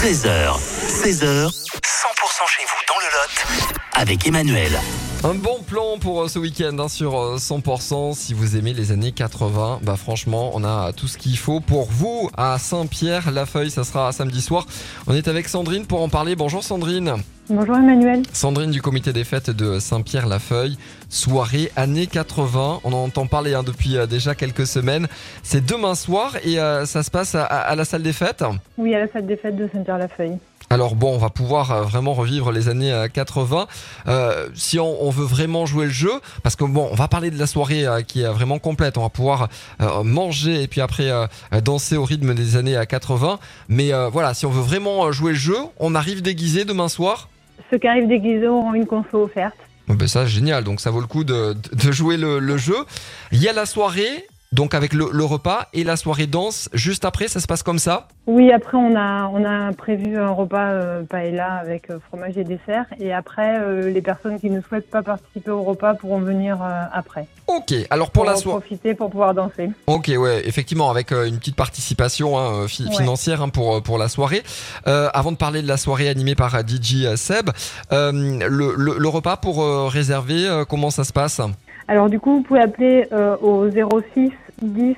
13h, 16h, 100% chez vous dans le Lot avec Emmanuel. Un bon plan pour euh, ce week-end hein, sur euh, 100%. Si vous aimez les années 80, bah franchement, on a tout ce qu'il faut pour vous à Saint-Pierre-la-Feuille. Ça sera samedi soir. On est avec Sandrine pour en parler. Bonjour Sandrine. Bonjour Emmanuel. Sandrine du comité des fêtes de Saint-Pierre-la-Feuille. Soirée années 80. On en entend parler hein, depuis euh, déjà quelques semaines. C'est demain soir et euh, ça se passe à, à la salle des fêtes? Oui, à la salle des fêtes de Saint-Pierre-la-Feuille. Alors bon, on va pouvoir euh, vraiment revivre les années euh, 80. Euh, si on, on veut vraiment jouer le jeu, parce que bon, on va parler de la soirée euh, qui est vraiment complète. On va pouvoir euh, manger et puis après danser au rythme des années euh, 80. Mais voilà, si on veut vraiment jouer le jeu, on arrive déguisé demain soir. Ceux qui arrivent déguisés auront une conso offerte. Ben ça, génial. Donc ça vaut le coup de, de jouer le, le jeu. Il y a la soirée. Donc avec le, le repas et la soirée danse juste après, ça se passe comme ça Oui, après on a on a prévu un repas euh, paella avec euh, fromage et dessert. Et après, euh, les personnes qui ne souhaitent pas participer au repas pourront venir euh, après. Ok, alors pour, Pour la soirée... profiter pour pouvoir danser. Ok, ouais, effectivement, avec une petite participation hein, fi- Ouais. financière hein, pour, pour la soirée. Avant de parler de la soirée animée par DJ Seb, le, le, le repas pour réserver, comment ça se passe? Alors du coup, vous pouvez appeler euh, au 06 10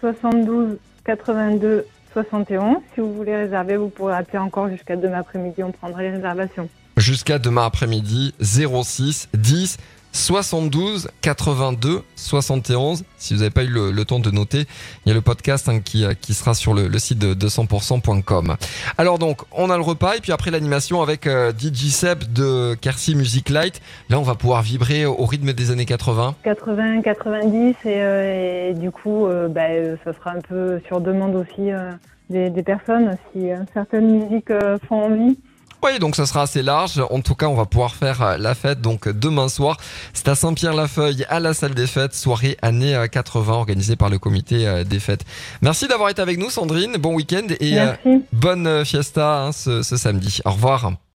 72 82 71. Si vous voulez réserver, vous pourrez appeler encore jusqu'à demain après-midi. On prendra les réservations. Jusqu'à demain après-midi, 06 10 72 82 71. Si vous n'avez pas eu le, le temps de noter, il y a le podcast hein, qui, euh, qui sera sur le, le site de, de 100%.com. Alors donc, on a le repas et puis après l'animation avec euh, DJ Seb de Kersi Music Light. Là, on va pouvoir vibrer au rythme des années 80. 80, 90 et, euh, et du coup, euh, bah, euh, ça sera un peu sur demande aussi euh, des, des personnes si certaines musiques font envie. Oui, donc ça sera assez large. En tout cas, on va pouvoir faire euh, la fête donc demain soir. C'est à Saint-Pierre-la-Feuille, à la salle des fêtes, soirée année euh, 80 organisée par le comité euh, des fêtes. Merci d'avoir été avec nous, Sandrine. Bon week-end et euh, Merci. bonne euh, fiesta hein, ce, ce samedi. Au revoir.